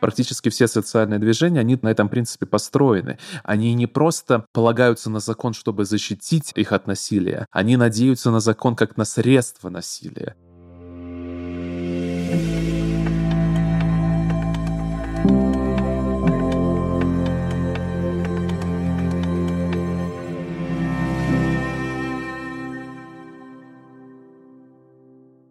Практически все социальные движения, они на этом принципе построены. Они не просто полагаются на закон, чтобы защитить их от насилия, они надеются на закон как на средство насилия.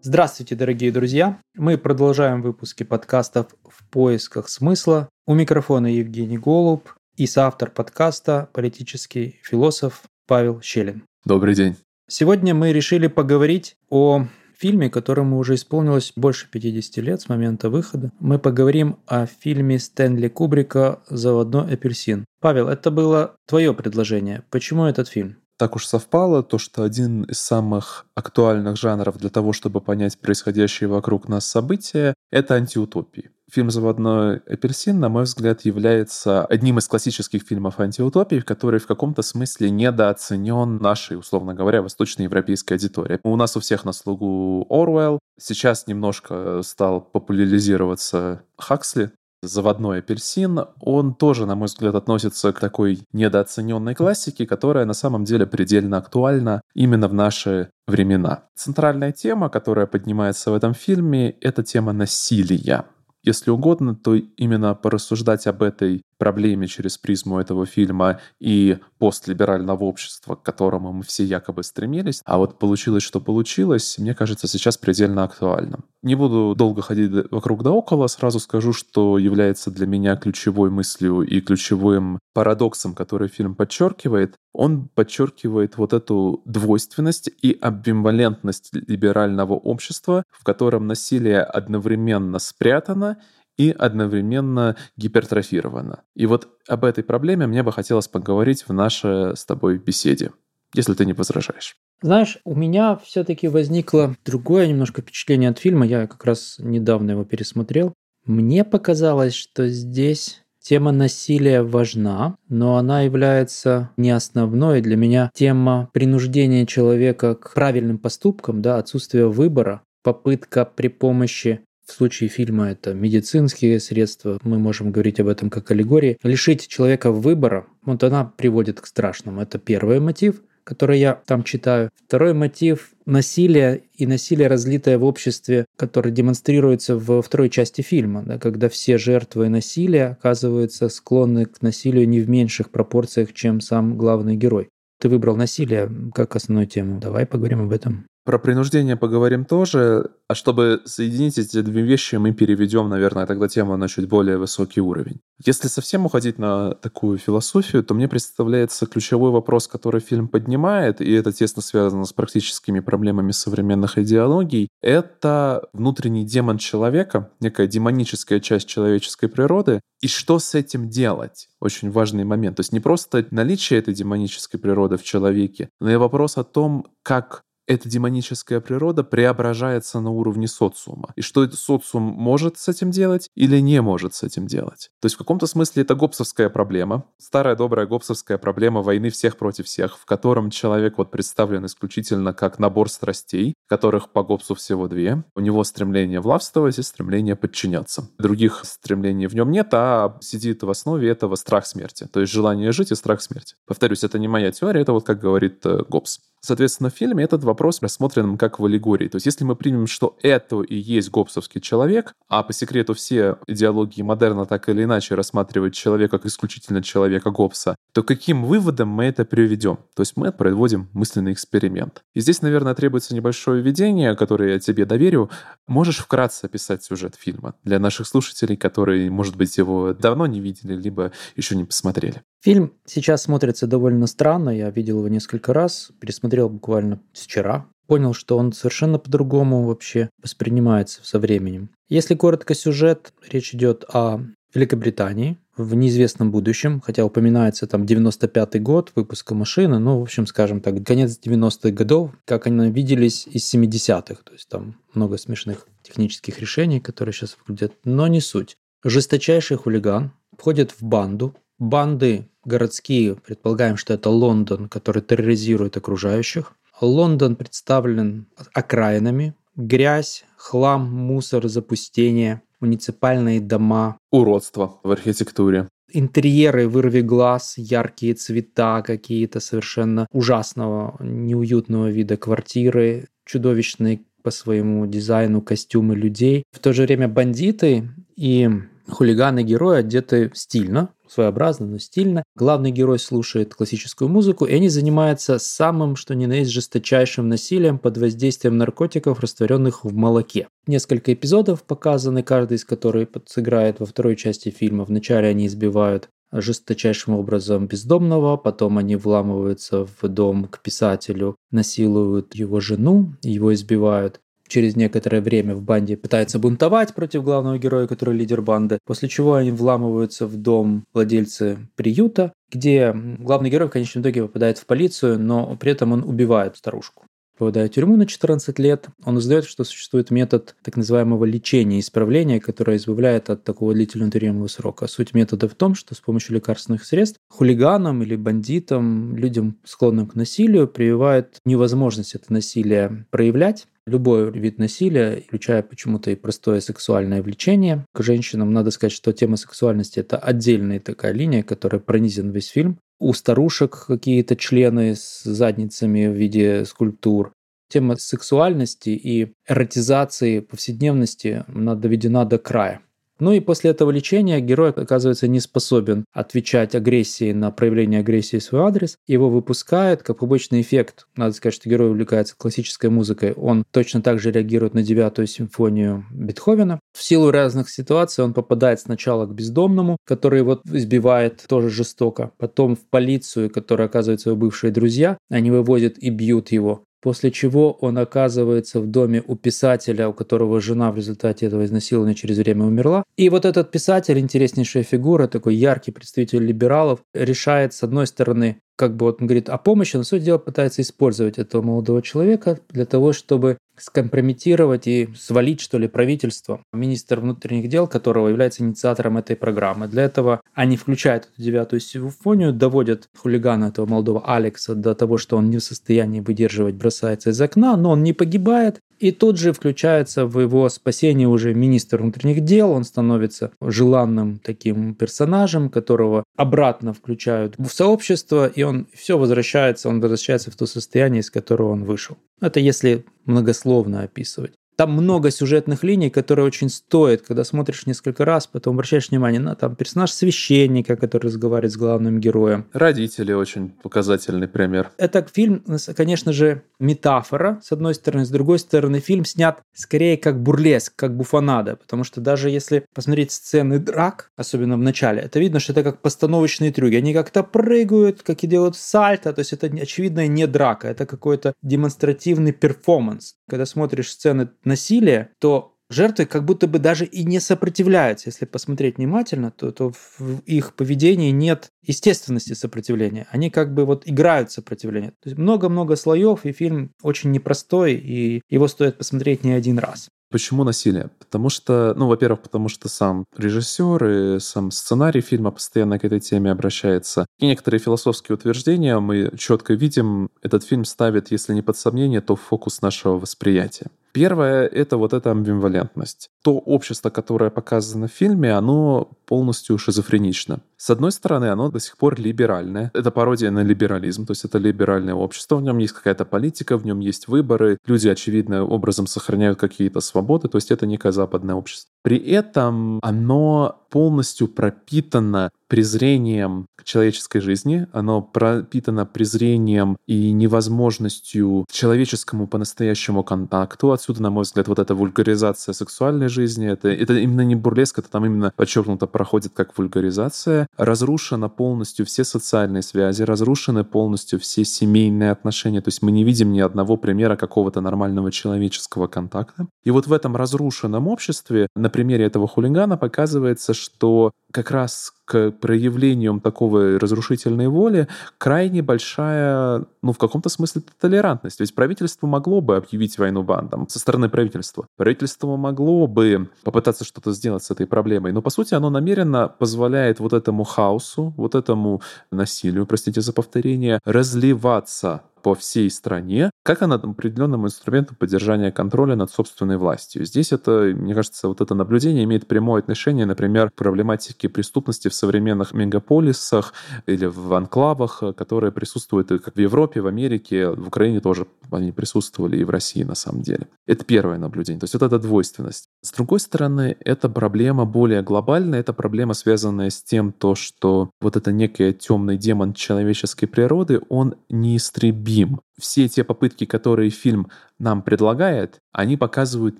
Здравствуйте, дорогие друзья! Мы продолжаем выпуски подкастов «В поисках смысла». У микрофона Евгений Голуб и соавтор подкаста политический философ Павел Щелин. Добрый день. Сегодня мы решили поговорить о фильме, которому уже исполнилось больше 50 лет с момента выхода. Мы поговорим о фильме Стэнли Кубрика «Заводной апельсин». Павел, это было твое предложение. Почему этот фильм? Так уж совпало, то, что один из самых актуальных жанров для того, чтобы понять происходящие вокруг нас события, это антиутопии. Фильм «Заводной апельсин», на мой взгляд, является одним из классических фильмов антиутопий, который в каком-то смысле недооценен нашей, условно говоря, восточноевропейской аудитории. У нас у всех на слугу Орвелл. Сейчас немножко стал популяризироваться Хаксли, заводной апельсин, он тоже, на мой взгляд, относится к такой недооцененной классике, которая на самом деле предельно актуальна именно в наши времена. Центральная тема, которая поднимается в этом фильме, это тема насилия. Если угодно, то именно порассуждать об этой проблеме через призму этого фильма и постлиберального общества, к которому мы все якобы стремились. А вот получилось, что получилось, мне кажется, сейчас предельно актуальным. Не буду долго ходить вокруг да около, сразу скажу, что является для меня ключевой мыслью и ключевым парадоксом, который фильм подчеркивает. Он подчеркивает вот эту двойственность и амбивалентность либерального общества, в котором насилие одновременно спрятано и одновременно гипертрофирована. И вот об этой проблеме мне бы хотелось поговорить в нашей с тобой беседе, если ты не возражаешь. Знаешь, у меня все-таки возникло другое немножко впечатление от фильма. Я как раз недавно его пересмотрел. Мне показалось, что здесь Тема насилия важна, но она является не основной. Для меня тема принуждения человека к правильным поступкам, да, отсутствие выбора, попытка при помощи в случае фильма это медицинские средства, мы можем говорить об этом как аллегории. Лишить человека выбора, вот она приводит к страшному. Это первый мотив, который я там читаю. Второй мотив – насилие и насилие, разлитое в обществе, которое демонстрируется во второй части фильма, да, когда все жертвы насилия оказываются склонны к насилию не в меньших пропорциях, чем сам главный герой. Ты выбрал насилие как основную тему. Давай поговорим об этом. Про принуждение поговорим тоже, а чтобы соединить эти две вещи, мы переведем, наверное, тогда тему на чуть более высокий уровень. Если совсем уходить на такую философию, то мне представляется ключевой вопрос, который фильм поднимает, и это тесно связано с практическими проблемами современных идеологий, это внутренний демон человека, некая демоническая часть человеческой природы, и что с этим делать? Очень важный момент. То есть не просто наличие этой демонической природы в человеке, но и вопрос о том, как эта демоническая природа преображается на уровне социума. И что социум может с этим делать или не может с этим делать. То есть в каком-то смысле это гопсовская проблема, старая добрая гопсовская проблема войны всех против всех, в котором человек вот представлен исключительно как набор страстей, которых по гопсу всего две. У него стремление властвовать и стремление подчиняться. Других стремлений в нем нет, а сидит в основе этого страх смерти. То есть желание жить и страх смерти. Повторюсь, это не моя теория, это вот как говорит э, Гоббс. Соответственно, в фильме этот вопрос рассмотрен как в аллегории. То есть если мы примем, что это и есть гоббсовский человек, а по секрету все идеологии модерна так или иначе рассматривают человека как исключительно человека Гоббса, то каким выводом мы это приведем? То есть мы проводим мысленный эксперимент. И здесь, наверное, требуется небольшое введение, которое я тебе доверю. Можешь вкратце описать сюжет фильма для наших слушателей, которые, может быть, его давно не видели, либо еще не посмотрели? Фильм сейчас смотрится довольно странно. Я видел его несколько раз, пересмотрел буквально вчера. Понял, что он совершенно по-другому вообще воспринимается со временем. Если коротко сюжет, речь идет о Великобритании в неизвестном будущем, хотя упоминается там 95-й год выпуска машины, ну, в общем, скажем так, конец 90-х годов, как они виделись из 70-х, то есть там много смешных технических решений, которые сейчас выглядят, но не суть. Жесточайший хулиган входит в банду, банды городские, предполагаем, что это Лондон, который терроризирует окружающих. Лондон представлен окраинами, грязь, хлам, мусор, запустение. муниципальные дома. Уродство в архитектуре. Интерьеры вырви глаз, яркие цвета какие-то совершенно ужасного, неуютного вида квартиры, чудовищные по своему дизайну костюмы людей. В то же время бандиты и хулиганы-герои одеты стильно, своеобразно, но стильно. Главный герой слушает классическую музыку, и они занимаются самым, что ни на есть, жесточайшим насилием под воздействием наркотиков, растворенных в молоке. Несколько эпизодов показаны, каждый из которых сыграет во второй части фильма. Вначале они избивают жесточайшим образом бездомного, потом они вламываются в дом к писателю, насилуют его жену, его избивают через некоторое время в банде пытается бунтовать против главного героя, который лидер банды, после чего они вламываются в дом владельца приюта, где главный герой в конечном итоге попадает в полицию, но при этом он убивает старушку попадает в тюрьму на 14 лет, он узнает, что существует метод так называемого лечения исправления, которое избавляет от такого длительного тюремного срока. Суть метода в том, что с помощью лекарственных средств хулиганам или бандитам, людям, склонным к насилию, прививает невозможность это насилие проявлять, любой вид насилия, включая почему-то и простое сексуальное влечение к женщинам. Надо сказать, что тема сексуальности – это отдельная такая линия, которая пронизан весь фильм у старушек какие-то члены с задницами в виде скульптур. Тема сексуальности и эротизации повседневности она доведена до края. Ну и после этого лечения герой оказывается не способен отвечать агрессии на проявление агрессии в свой адрес. Его выпускают как побочный эффект. Надо сказать, что герой увлекается классической музыкой. Он точно так же реагирует на девятую симфонию Бетховена. В силу разных ситуаций он попадает сначала к бездомному, который его избивает тоже жестоко, потом в полицию, которая оказывается его бывшие друзья. Они вывозят и бьют его после чего он оказывается в доме у писателя, у которого жена в результате этого изнасилования через время умерла. И вот этот писатель, интереснейшая фигура, такой яркий представитель либералов, решает, с одной стороны, как бы вот он говорит о помощи, но суть дела пытается использовать этого молодого человека для того, чтобы скомпрометировать и свалить, что ли, правительство. Министр внутренних дел, которого является инициатором этой программы. Для этого они включают эту девятую симфонию, доводят хулигана этого молодого Алекса до того, что он не в состоянии выдерживать, бросается из окна, но он не погибает, и тут же включается в его спасение уже министр внутренних дел, он становится желанным таким персонажем, которого обратно включают в сообщество, и он все возвращается, он возвращается в то состояние, из которого он вышел. Это если многословно описывать. Там много сюжетных линий, которые очень стоят, когда смотришь несколько раз, потом обращаешь внимание на там персонаж священника, который разговаривает с главным героем. Родители очень показательный пример. Это фильм, конечно же, метафора, с одной стороны, с другой стороны, фильм снят скорее как бурлеск, как буфанада, потому что даже если посмотреть сцены драк, особенно в начале, это видно, что это как постановочные трюки. Они как-то прыгают, как и делают сальто, то есть это очевидно не драка, это какой-то демонстративный перформанс. Когда смотришь сцены насилия, то жертвы как будто бы даже и не сопротивляются. Если посмотреть внимательно, то, то в их поведении нет естественности сопротивления. Они как бы вот играют сопротивление. То есть много-много слоев, и фильм очень непростой, и его стоит посмотреть не один раз. Почему насилие? Потому что, ну, во-первых, потому что сам режиссер и сам сценарий фильма постоянно к этой теме обращается. И некоторые философские утверждения мы четко видим, этот фильм ставит, если не под сомнение, то в фокус нашего восприятия. Первое — это вот эта амбивалентность. То общество, которое показано в фильме, оно полностью шизофренично. С одной стороны, оно до сих пор либеральное. Это пародия на либерализм, то есть это либеральное общество, в нем есть какая-то политика, в нем есть выборы, люди очевидным образом сохраняют какие-то свободы, то есть это некое западное общество. При этом оно полностью пропитано презрением к человеческой жизни, оно пропитано презрением и невозможностью к человеческому по-настоящему контакту. Отсюда, на мой взгляд, вот эта вульгаризация сексуальной жизни, это, это именно не бурлеск, это там именно подчеркнуто проходит как вульгаризация. Разрушено полностью все социальные связи, разрушены полностью все семейные отношения, то есть мы не видим ни одного примера какого-то нормального человеческого контакта. И вот в этом разрушенном обществе на примере этого хулигана показывается, что как раз к проявлениям такого разрушительной воли крайне большая, ну, в каком-то смысле, толерантность. Ведь правительство могло бы объявить войну бандам со стороны правительства. Правительство могло бы попытаться что-то сделать с этой проблемой. Но, по сути, оно намеренно позволяет вот этому хаосу, вот этому насилию, простите за повторение, разливаться по всей стране, как над определенным инструментом поддержания контроля над собственной властью. Здесь это, мне кажется, вот это наблюдение имеет прямое отношение, например, к проблематике преступности в современных мегаполисах или в анклавах, которые присутствуют как в Европе, в Америке, в Украине тоже они присутствовали и в России на самом деле. Это первое наблюдение. То есть вот эта двойственность. С другой стороны, эта проблема более глобальная, это проблема, связанная с тем, то, что вот это некий темный демон человеческой природы, он неистребим объем. Все те попытки, которые фильм нам предлагает, они показывают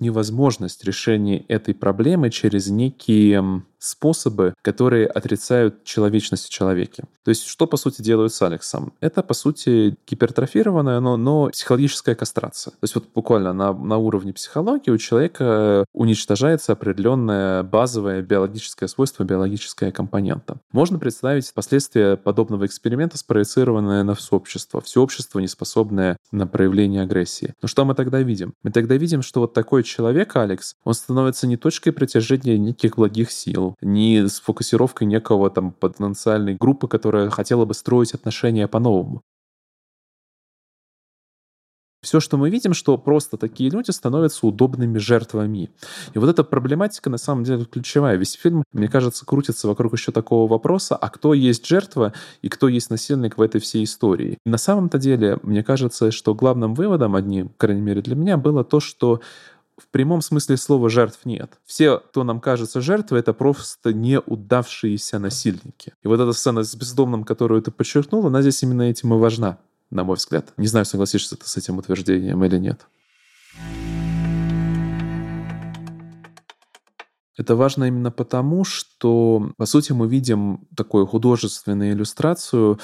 невозможность решения этой проблемы через некие способы, которые отрицают человечность в человеке. То есть что, по сути, делают с Алексом? Это, по сути, гипертрофированная, но, но психологическая кастрация. То есть вот буквально на, на уровне психологии у человека уничтожается определенное базовое биологическое свойство, биологическая компонента. Можно представить последствия подобного эксперимента, спроецированное на сообщество. Все общество не способное на проявление агрессии. Но что мы тогда видим? Мы тогда видим, что вот такой человек, Алекс, он становится не точкой притяжения неких благих сил, не с фокусировкой некого там потенциальной группы, которая хотела бы строить отношения по-новому. Все, что мы видим, что просто такие люди становятся удобными жертвами. И вот эта проблематика на самом деле ключевая. Весь фильм, мне кажется, крутится вокруг еще такого вопроса, а кто есть жертва и кто есть насильник в этой всей истории. На самом-то деле, мне кажется, что главным выводом, одним, крайней мере для меня, было то, что в прямом смысле слова жертв нет. Все, кто нам кажется жертвой, это просто неудавшиеся насильники. И вот эта сцена с бездомным, которую ты подчеркнул, она здесь именно этим и важна на мой взгляд. Не знаю, согласишься ты с этим утверждением или нет. Это важно именно потому, что, по сути, мы видим такую художественную иллюстрацию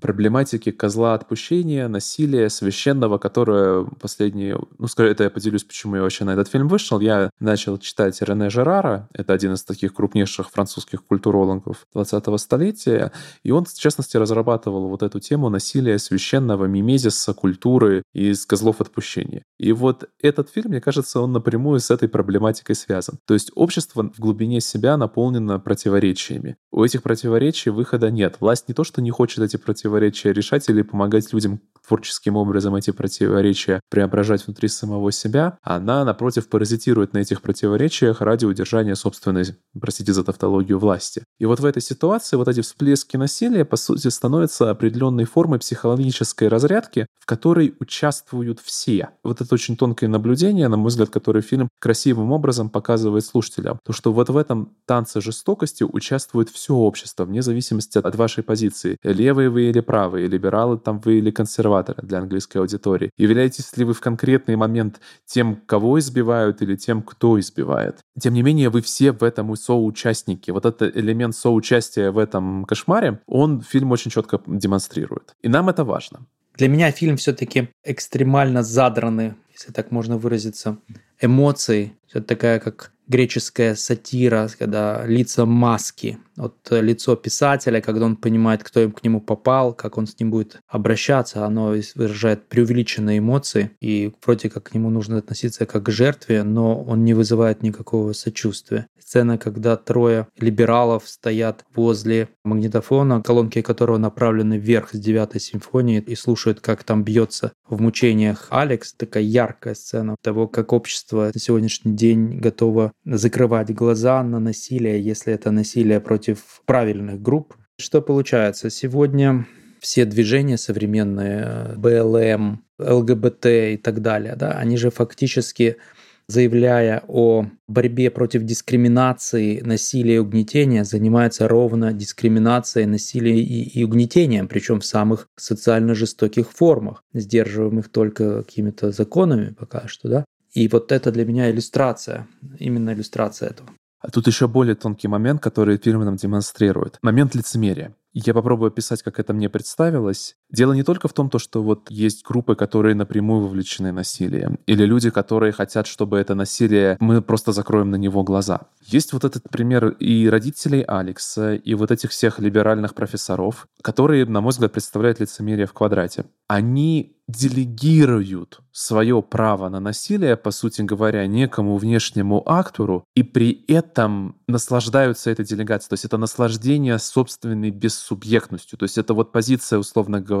проблематики козла отпущения, насилия священного, которое последние... Ну, скажу, это я поделюсь, почему я вообще на этот фильм вышел. Я начал читать Рене Жерара, это один из таких крупнейших французских культурологов 20-го столетия, и он, в частности, разрабатывал вот эту тему насилия священного, мимезиса, культуры из козлов отпущения. И вот этот фильм, мне кажется, он напрямую с этой проблематикой связан. То есть общество в глубине себя наполнено противоречиями. У этих противоречий выхода нет. Власть не то, что не хочет эти противоречия противоречия решать или помогать людям творческим образом эти противоречия преображать внутри самого себя, она, напротив, паразитирует на этих противоречиях ради удержания собственной, простите за тавтологию, власти. И вот в этой ситуации вот эти всплески насилия, по сути, становятся определенной формой психологической разрядки, в которой участвуют все. Вот это очень тонкое наблюдение, на мой взгляд, которое фильм красивым образом показывает слушателям. То, что вот в этом танце жестокости участвует все общество, вне зависимости от вашей позиции. Левые вы или правые, либералы там вы или консерваторы для английской аудитории? Являетесь ли вы в конкретный момент тем, кого избивают или тем, кто избивает? Тем не менее, вы все в этом соучастники. Вот этот элемент соучастия в этом кошмаре, он фильм очень четко демонстрирует. И нам это важно. Для меня фильм все-таки экстремально задраны, если так можно выразиться, эмоции. Это такая как греческая сатира, когда лица маски, вот э, лицо писателя, когда он понимает, кто им к нему попал, как он с ним будет обращаться, оно выражает преувеличенные эмоции, и вроде как к нему нужно относиться как к жертве, но он не вызывает никакого сочувствия. Сцена, когда трое либералов стоят возле магнитофона, колонки которого направлены вверх с девятой симфонии и слушают, как там бьется в мучениях Алекс. Такая яркая сцена того, как общество на сегодняшний день готово закрывать глаза на насилие, если это насилие против правильных групп. Что получается? Сегодня все движения современные, БЛМ, ЛГБТ и так далее, да, они же фактически заявляя о борьбе против дискриминации, насилия и угнетения, занимаются ровно дискриминацией, насилием и, и угнетением, причем в самых социально жестоких формах, сдерживаемых только какими-то законами пока что, да. И вот это для меня иллюстрация, именно иллюстрация этого. А тут еще более тонкий момент, который фильм нам демонстрирует. Момент лицемерия. Я попробую описать, как это мне представилось. Дело не только в том, то, что вот есть группы, которые напрямую вовлечены в насилие, или люди, которые хотят, чтобы это насилие, мы просто закроем на него глаза. Есть вот этот пример и родителей Алекса, и вот этих всех либеральных профессоров, которые, на мой взгляд, представляют лицемерие в квадрате. Они делегируют свое право на насилие, по сути говоря, некому внешнему актору, и при этом наслаждаются этой делегацией. То есть это наслаждение собственной бессубъектностью. То есть это вот позиция, условно говоря,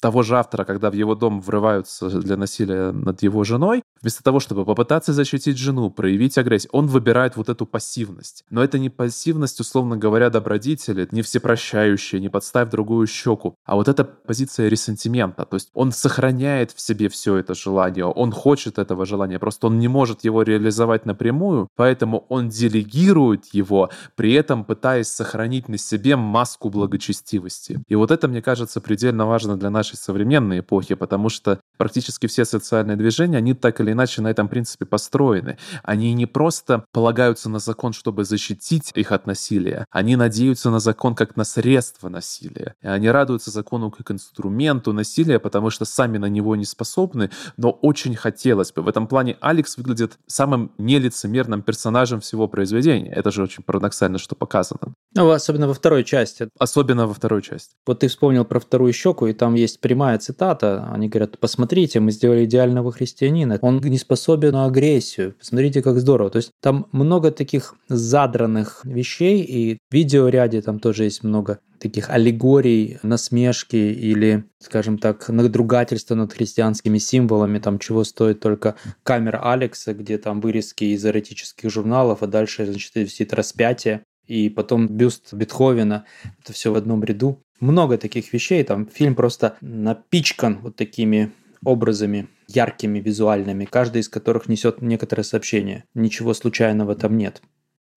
того же автора, когда в его дом врываются для насилия над его женой, вместо того, чтобы попытаться защитить жену, проявить агрессию, он выбирает вот эту пассивность. Но это не пассивность, условно говоря, добродетели, не всепрощающая, не подставь другую щеку, а вот эта позиция ресентимента. То есть он сохраняет в себе все это желание, он хочет этого желания, просто он не может его реализовать напрямую, поэтому он делегирует его, при этом пытаясь сохранить на себе маску благочестивости. И вот это, мне кажется, предельно важно для нашей современной эпохи, потому что практически все социальные движения, они так или иначе на этом принципе построены. Они не просто полагаются на закон, чтобы защитить их от насилия, они надеются на закон как на средство насилия. И они радуются закону как инструменту насилия, потому что сами на него не способны, но очень хотелось бы. В этом плане Алекс выглядит самым нелицемерным персонажем всего произведения. Это же очень парадоксально, что показано. Ну, особенно во второй части. Особенно во второй части. Вот ты вспомнил про вторую щеку, и там есть прямая цитата. Они говорят, посмотрите, мы сделали идеального христианина. Он не способен на агрессию. Посмотрите, как здорово. То есть там много таких задранных вещей, и в видеоряде там тоже есть много таких аллегорий, насмешки или, скажем так, надругательства над христианскими символами, там чего стоит только камера Алекса, где там вырезки из эротических журналов, а дальше, значит, висит распятие, и потом бюст Бетховена, это все в одном ряду. Много таких вещей, там фильм просто напичкан вот такими образами яркими, визуальными, каждый из которых несет некоторое сообщение. Ничего случайного там нет.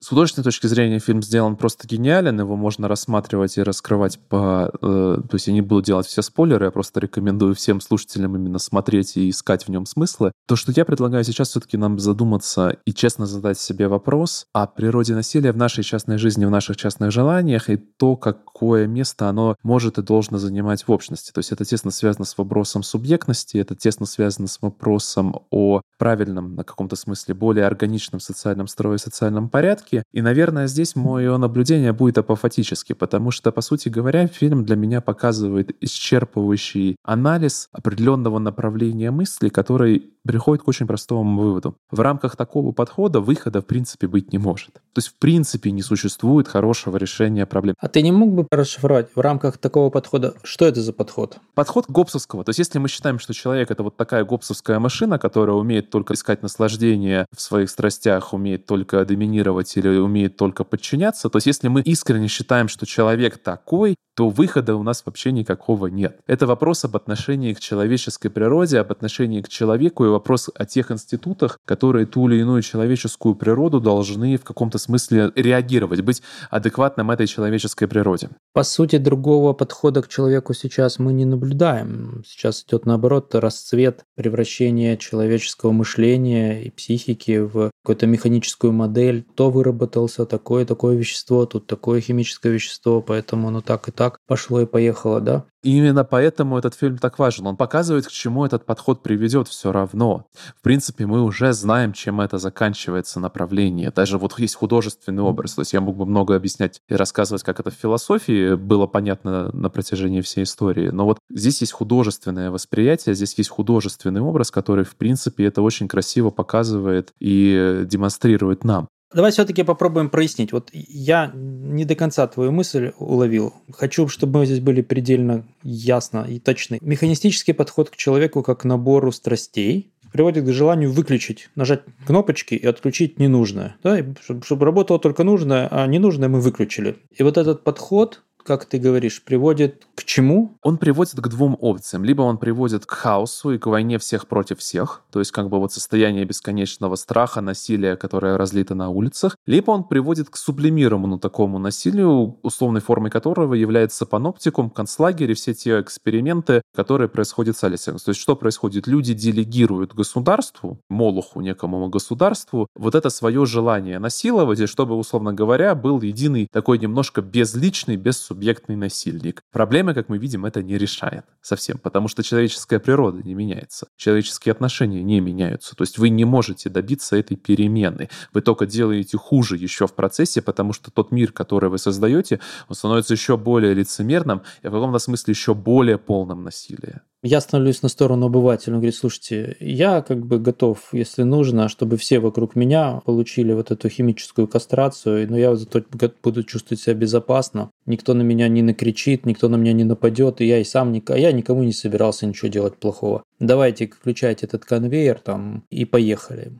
С художественной точки зрения фильм сделан просто гениален, его можно рассматривать и раскрывать по... Э, то есть я не буду делать все спойлеры, я просто рекомендую всем слушателям именно смотреть и искать в нем смыслы. То, что я предлагаю сейчас все-таки нам задуматься и честно задать себе вопрос о природе насилия в нашей частной жизни, в наших частных желаниях и то, какое место оно может и должно занимать в общности. То есть это тесно связано с вопросом субъектности, это тесно связано с вопросом о правильном, на каком-то смысле, более органичном социальном строе, социальном порядке, ошибки. И, наверное, здесь мое наблюдение будет апофатически, потому что, по сути говоря, фильм для меня показывает исчерпывающий анализ определенного направления мысли, который приходит к очень простому выводу. В рамках такого подхода выхода в принципе быть не может. То есть в принципе не существует хорошего решения проблем. А ты не мог бы расшифровать в рамках такого подхода, что это за подход? Подход гопсовского. То есть если мы считаем, что человек — это вот такая гопсовская машина, которая умеет только искать наслаждение в своих страстях, умеет только доминировать или умеет только подчиняться, то есть если мы искренне считаем, что человек такой, то выхода у нас вообще никакого нет. Это вопрос об отношении к человеческой природе, об отношении к человеку и вопрос о тех институтах, которые ту или иную человеческую природу должны в каком-то смысле реагировать, быть адекватным этой человеческой природе. По сути, другого подхода к человеку сейчас мы не наблюдаем. Сейчас идет наоборот расцвет превращения человеческого мышления и психики в какую-то механическую модель. То выработался такое, такое вещество, тут такое химическое вещество, поэтому оно так и так пошло и поехало, да? И именно поэтому этот фильм так важен. Он показывает, к чему этот подход приведет все равно. В принципе, мы уже знаем, чем это заканчивается направление. Даже вот есть художественный образ. То есть я мог бы много объяснять и рассказывать, как это в философии было понятно на протяжении всей истории. Но вот здесь есть художественное восприятие, здесь есть художественный образ, который, в принципе, это очень красиво показывает и демонстрирует нам. Давай все-таки попробуем прояснить. Вот я не до конца твою мысль уловил. Хочу, чтобы мы здесь были предельно ясно и точны. Механистический подход к человеку как к набору страстей приводит к желанию выключить, нажать кнопочки и отключить ненужное. Да? чтобы, чтобы работало только нужное, а ненужное мы выключили. И вот этот подход как ты говоришь, приводит к чему? Он приводит к двум опциям. Либо он приводит к хаосу и к войне всех против всех, то есть как бы вот состояние бесконечного страха, насилия, которое разлито на улицах, либо он приводит к сублимированному такому насилию, условной формой которого является паноптикум, концлагерь и все те эксперименты, которые происходят с Алисом. То есть что происходит? Люди делегируют государству, молоху некому государству, вот это свое желание насиловать, и чтобы, условно говоря, был единый такой немножко безличный, без субъектный насильник. Проблемы, как мы видим, это не решает совсем, потому что человеческая природа не меняется, человеческие отношения не меняются. То есть вы не можете добиться этой перемены. Вы только делаете хуже еще в процессе, потому что тот мир, который вы создаете, он становится еще более лицемерным и в каком-то смысле еще более полным насилия. Я становлюсь на сторону обывателя. Он говорит, слушайте, я как бы готов, если нужно, чтобы все вокруг меня получили вот эту химическую кастрацию, но я зато буду чувствовать себя безопасно. Никто на меня не накричит, никто на меня не нападет, и я и сам, а я никому не собирался ничего делать плохого. Давайте включайте этот конвейер там и поехали.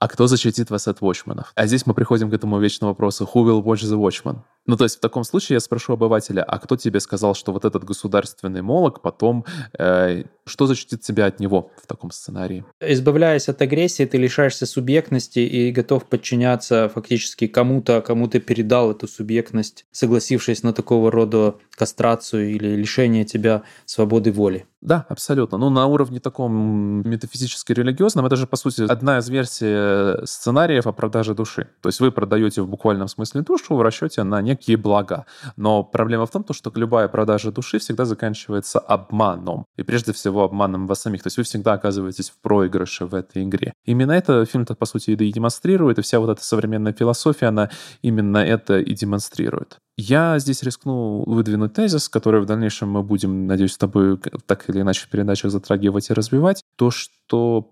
А кто защитит вас от вотчманов? А здесь мы приходим к этому вечному вопросу «Who will watch the watchman?» Ну, то есть в таком случае я спрошу обывателя, а кто тебе сказал, что вот этот государственный молок потом, э, что защитит тебя от него в таком сценарии? Избавляясь от агрессии, ты лишаешься субъектности и готов подчиняться фактически кому-то, кому ты передал эту субъектность, согласившись на такого рода кастрацию или лишение тебя свободы воли. Да, абсолютно. Ну, на уровне таком метафизически религиозном, это же, по сути, одна из версий сценариев о продаже души. То есть вы продаете в буквальном смысле душу в расчете на некие блага. Но проблема в том, что любая продажа души всегда заканчивается обманом. И прежде всего обманом вас самих. То есть вы всегда оказываетесь в проигрыше в этой игре. Именно это фильм-то, по сути, и демонстрирует, и вся вот эта современная философия, она именно это и демонстрирует. Я здесь рискну выдвинуть тезис, который в дальнейшем мы будем, надеюсь, с тобой так или иначе в передачах затрагивать и развивать. То, что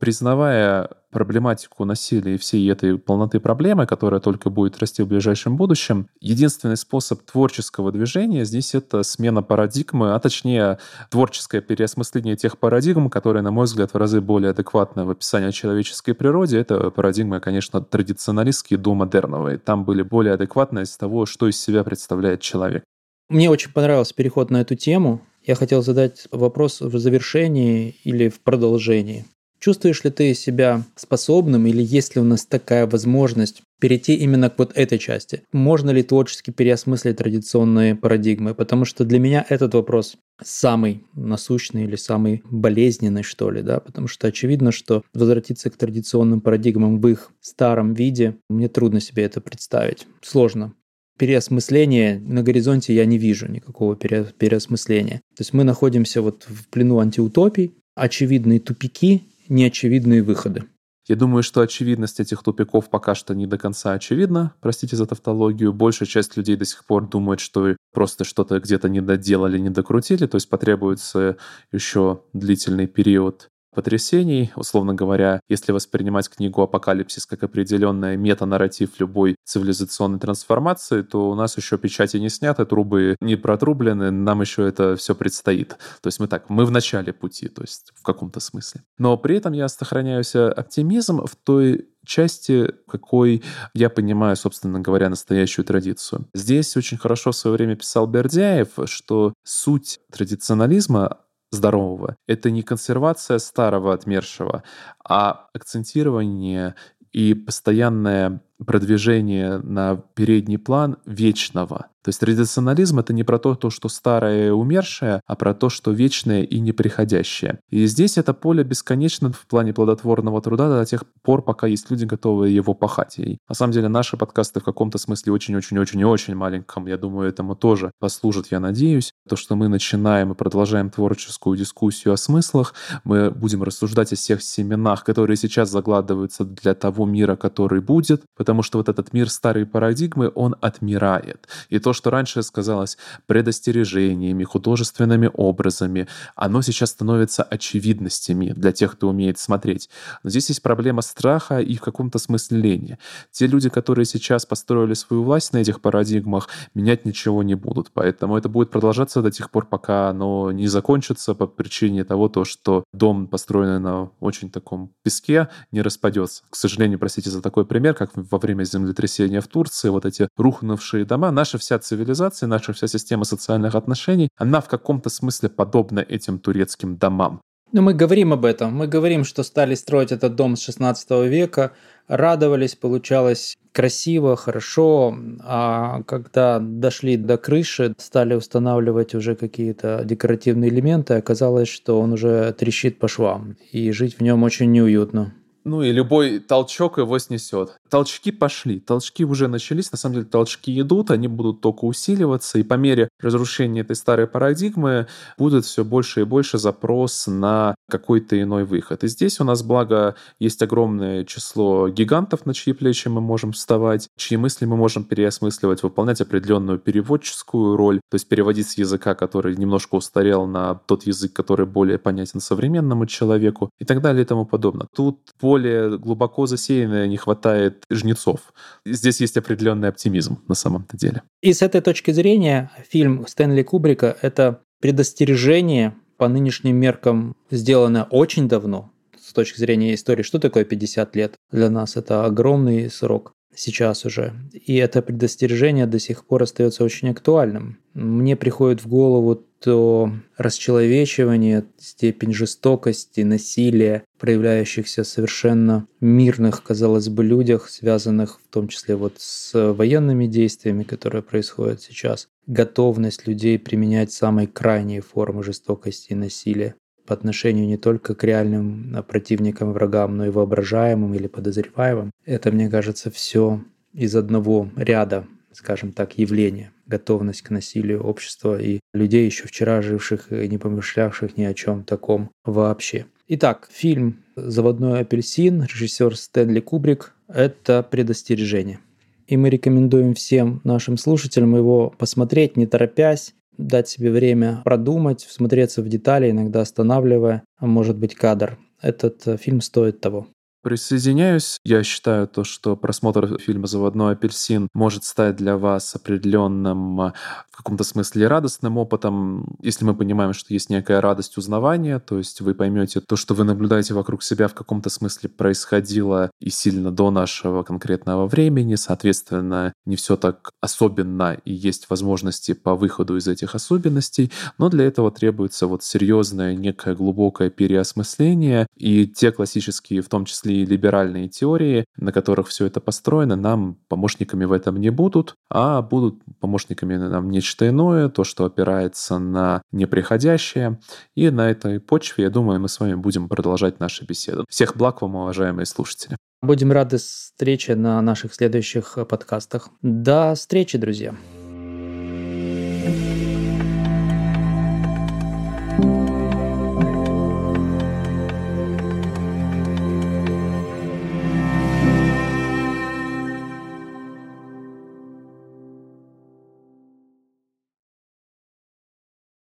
признавая проблематику насилия и всей этой полноты проблемы, которая только будет расти в ближайшем будущем, единственный способ творческого движения здесь это смена парадигмы, а точнее творческое переосмысление тех парадигм, которые, на мой взгляд, в разы более адекватны в описании человеческой природе. Это парадигмы, конечно, традиционалистские до модерновые. Там были более адекватны из того, что из себя представляет человек. Мне очень понравился переход на эту тему. Я хотел задать вопрос в завершении или в продолжении. Чувствуешь ли ты себя способным или есть ли у нас такая возможность перейти именно к вот этой части? Можно ли творчески переосмыслить традиционные парадигмы? Потому что для меня этот вопрос самый насущный или самый болезненный, что ли, да, потому что очевидно, что возвратиться к традиционным парадигмам в их старом виде, мне трудно себе это представить, сложно. Переосмысления на горизонте я не вижу никакого переосмысления. То есть мы находимся вот в плену антиутопий, очевидные тупики, неочевидные выходы. Я думаю, что очевидность этих тупиков пока что не до конца очевидна. Простите за тавтологию. Большая часть людей до сих пор думает, что просто что-то где-то не доделали, не докрутили. То есть потребуется еще длительный период потрясений. Условно говоря, если воспринимать книгу «Апокалипсис» как определенный метанарратив любой цивилизационной трансформации, то у нас еще печати не сняты, трубы не протрублены, нам еще это все предстоит. То есть мы так, мы в начале пути, то есть в каком-то смысле. Но при этом я сохраняю оптимизм в той части, какой я понимаю, собственно говоря, настоящую традицию. Здесь очень хорошо в свое время писал Бердяев, что суть традиционализма здорового. Это не консервация старого отмершего, а акцентирование и постоянное продвижение на передний план вечного. То есть традиционализм — это не про то, то, что старое и умершее, а про то, что вечное и неприходящее. И здесь это поле бесконечно в плане плодотворного труда до тех пор, пока есть люди, готовые его пахать. И на самом деле наши подкасты в каком-то смысле очень-очень-очень и очень маленьком, я думаю, этому тоже послужат, я надеюсь. То, что мы начинаем и продолжаем творческую дискуссию о смыслах, мы будем рассуждать о всех семенах, которые сейчас загладываются для того мира, который будет, потому что вот этот мир старой парадигмы, он отмирает. И то, что раньше сказалось предостережениями, художественными образами, оно сейчас становится очевидностями для тех, кто умеет смотреть. Но здесь есть проблема страха и в каком-то смысле лени. Те люди, которые сейчас построили свою власть на этих парадигмах, менять ничего не будут. Поэтому это будет продолжаться до тех пор, пока оно не закончится по причине того, то, что дом, построенный на очень таком песке, не распадется. К сожалению, простите за такой пример, как во время землетрясения в Турции, вот эти рухнувшие дома, наша вся цивилизация, наша вся система социальных отношений, она в каком-то смысле подобна этим турецким домам. Но мы говорим об этом. Мы говорим, что стали строить этот дом с 16 века, радовались, получалось красиво, хорошо, а когда дошли до крыши, стали устанавливать уже какие-то декоративные элементы, оказалось, что он уже трещит по швам, и жить в нем очень неуютно. Ну и любой толчок его снесет. толчки пошли, толчки уже начались, на самом деле толчки идут, они будут только усиливаться, и по мере разрушения этой старой парадигмы будет все больше и больше запрос на какой-то иной выход. И здесь у нас, благо, есть огромное число гигантов, на чьи плечи мы можем вставать, чьи мысли мы можем переосмысливать, выполнять определенную переводческую роль, то есть переводить с языка, который немножко устарел, на тот язык, который более понятен современному человеку и так далее и тому подобное. Тут более глубоко засеянное не хватает жнецов. Здесь есть определенный оптимизм на самом-то деле. И с этой точки зрения фильм Стэнли Кубрика — это предостережение по нынешним меркам, сделанное очень давно, с точки зрения истории, что такое 50 лет для нас? Это огромный срок сейчас уже. И это предостережение до сих пор остается очень актуальным. Мне приходит в голову то расчеловечивание, степень жестокости, насилия, проявляющихся совершенно мирных, казалось бы, людях, связанных в том числе вот с военными действиями, которые происходят сейчас, готовность людей применять самые крайние формы жестокости и насилия по отношению не только к реальным а, противникам, врагам, но и воображаемым или подозреваемым. Это, мне кажется, все из одного ряда, скажем так, явления. Готовность к насилию общества и людей, еще вчера живших и не помышлявших ни о чем таком вообще. Итак, фильм «Заводной апельсин», режиссер Стэнли Кубрик – это предостережение. И мы рекомендуем всем нашим слушателям его посмотреть, не торопясь, дать себе время продумать, всмотреться в детали, иногда останавливая, а может быть, кадр. Этот э, фильм стоит того. Присоединяюсь. Я считаю то, что просмотр фильма «Заводной апельсин» может стать для вас определенным а, в каком-то смысле радостным опытом, если мы понимаем, что есть некая радость узнавания, то есть вы поймете то, что вы наблюдаете вокруг себя в каком-то смысле происходило и сильно до нашего конкретного времени, соответственно, не все так особенно и есть возможности по выходу из этих особенностей, но для этого требуется вот серьезное некое глубокое переосмысление. И те классические, в том числе числе и либеральные теории, на которых все это построено, нам помощниками в этом не будут, а будут помощниками нам нечто иное, то, что опирается на неприходящее. И на этой почве, я думаю, мы с вами будем продолжать нашу беседу. Всех благ вам, уважаемые слушатели. Будем рады встрече на наших следующих подкастах. До встречи, друзья!